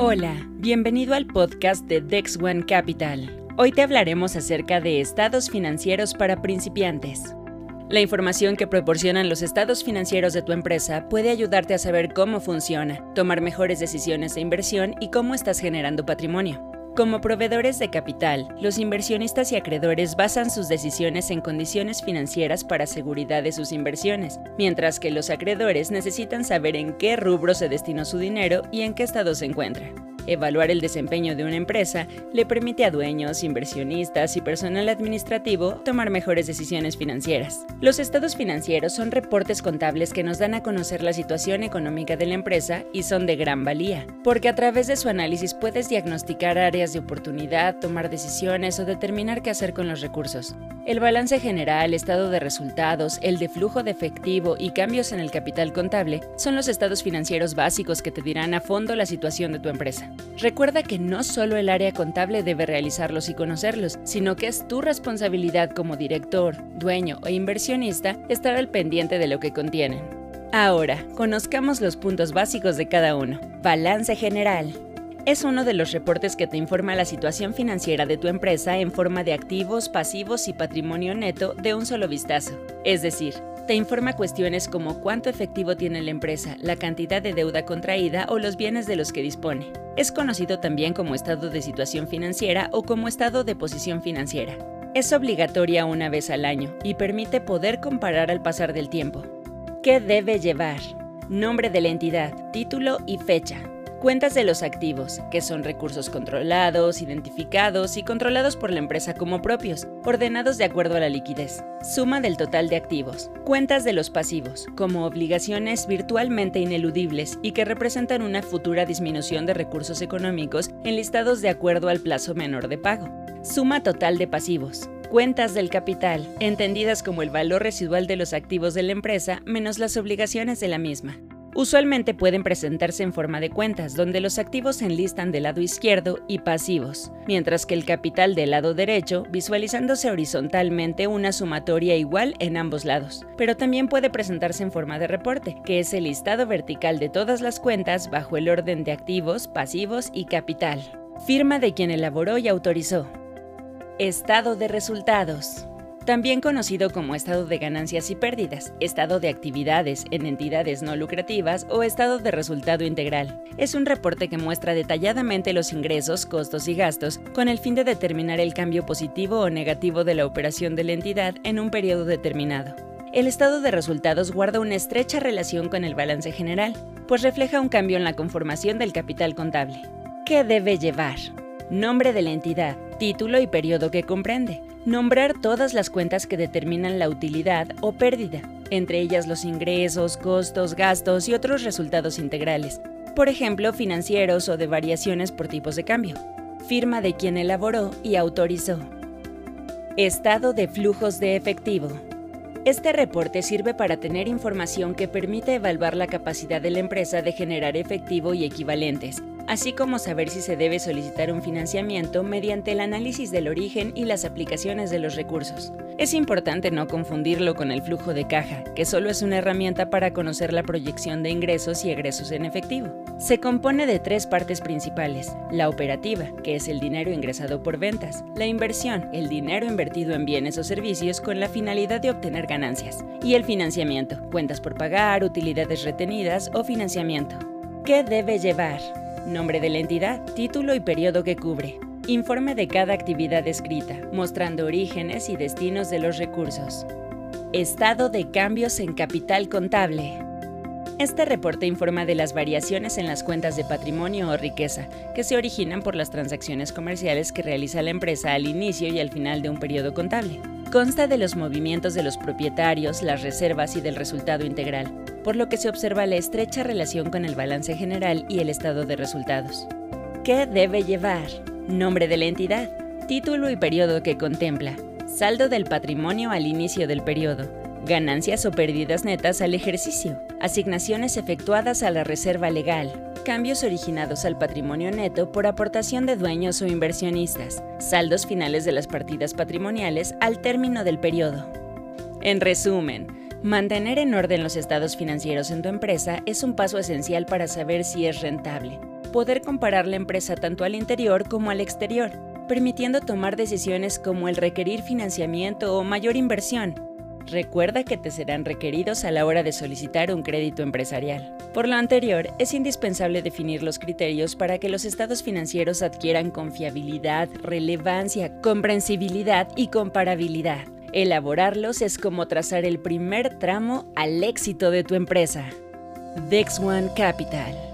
Hola, bienvenido al podcast de Dex One Capital. Hoy te hablaremos acerca de estados financieros para principiantes. La información que proporcionan los estados financieros de tu empresa puede ayudarte a saber cómo funciona, tomar mejores decisiones de inversión y cómo estás generando patrimonio. Como proveedores de capital, los inversionistas y acreedores basan sus decisiones en condiciones financieras para seguridad de sus inversiones, mientras que los acreedores necesitan saber en qué rubro se destinó su dinero y en qué estado se encuentra. Evaluar el desempeño de una empresa le permite a dueños, inversionistas y personal administrativo tomar mejores decisiones financieras. Los estados financieros son reportes contables que nos dan a conocer la situación económica de la empresa y son de gran valía, porque a través de su análisis puedes diagnosticar áreas de oportunidad, tomar decisiones o determinar qué hacer con los recursos. El balance general, estado de resultados, el de flujo de efectivo y cambios en el capital contable son los estados financieros básicos que te dirán a fondo la situación de tu empresa. Recuerda que no solo el área contable debe realizarlos y conocerlos, sino que es tu responsabilidad como director, dueño o inversionista estar al pendiente de lo que contienen. Ahora, conozcamos los puntos básicos de cada uno. Balance general. Es uno de los reportes que te informa la situación financiera de tu empresa en forma de activos, pasivos y patrimonio neto de un solo vistazo. Es decir, te informa cuestiones como cuánto efectivo tiene la empresa, la cantidad de deuda contraída o los bienes de los que dispone. Es conocido también como estado de situación financiera o como estado de posición financiera. Es obligatoria una vez al año y permite poder comparar al pasar del tiempo. ¿Qué debe llevar? Nombre de la entidad, título y fecha. Cuentas de los activos, que son recursos controlados, identificados y controlados por la empresa como propios, ordenados de acuerdo a la liquidez. Suma del total de activos. Cuentas de los pasivos, como obligaciones virtualmente ineludibles y que representan una futura disminución de recursos económicos enlistados de acuerdo al plazo menor de pago. Suma total de pasivos, Cuentas del capital, entendidas como el valor residual de los activos de la empresa menos las obligaciones de la misma. Usualmente pueden presentarse en forma de cuentas, donde los activos se enlistan del lado izquierdo y pasivos, mientras que el capital del lado derecho, visualizándose horizontalmente una sumatoria igual en ambos lados. Pero también puede presentarse en forma de reporte, que es el listado vertical de todas las cuentas bajo el orden de activos, pasivos y capital. Firma de quien elaboró y autorizó. Estado de resultados también conocido como estado de ganancias y pérdidas, estado de actividades en entidades no lucrativas o estado de resultado integral. Es un reporte que muestra detalladamente los ingresos, costos y gastos con el fin de determinar el cambio positivo o negativo de la operación de la entidad en un periodo determinado. El estado de resultados guarda una estrecha relación con el balance general, pues refleja un cambio en la conformación del capital contable. ¿Qué debe llevar? Nombre de la entidad, título y periodo que comprende. Nombrar todas las cuentas que determinan la utilidad o pérdida, entre ellas los ingresos, costos, gastos y otros resultados integrales, por ejemplo financieros o de variaciones por tipos de cambio. Firma de quien elaboró y autorizó. Estado de flujos de efectivo. Este reporte sirve para tener información que permite evaluar la capacidad de la empresa de generar efectivo y equivalentes, así como saber si se debe solicitar un financiamiento mediante el análisis del origen y las aplicaciones de los recursos. Es importante no confundirlo con el flujo de caja, que solo es una herramienta para conocer la proyección de ingresos y egresos en efectivo. Se compone de tres partes principales, la operativa, que es el dinero ingresado por ventas, la inversión, el dinero invertido en bienes o servicios con la finalidad de obtener ganancias, y el financiamiento, cuentas por pagar, utilidades retenidas o financiamiento. ¿Qué debe llevar? Nombre de la entidad, título y periodo que cubre. Informe de cada actividad escrita, mostrando orígenes y destinos de los recursos. Estado de cambios en capital contable. Este reporte informa de las variaciones en las cuentas de patrimonio o riqueza que se originan por las transacciones comerciales que realiza la empresa al inicio y al final de un periodo contable. Consta de los movimientos de los propietarios, las reservas y del resultado integral, por lo que se observa la estrecha relación con el balance general y el estado de resultados. ¿Qué debe llevar? Nombre de la entidad, título y periodo que contempla, saldo del patrimonio al inicio del periodo, ganancias o pérdidas netas al ejercicio, asignaciones efectuadas a la reserva legal, cambios originados al patrimonio neto por aportación de dueños o inversionistas, saldos finales de las partidas patrimoniales al término del periodo. En resumen, mantener en orden los estados financieros en tu empresa es un paso esencial para saber si es rentable. poder comparar la empresa tanto al interior como al exterior, permitiendo tomar decisiones como el requerir financiamiento o mayor inversión. Recuerda que te serán requeridos a la hora de solicitar un crédito empresarial. Por lo anterior, es indispensable definir los criterios para que los estados financieros adquieran confiabilidad, relevancia, comprensibilidad y comparabilidad. Elaborarlos es como trazar el primer tramo al éxito de tu empresa. Dex One Capital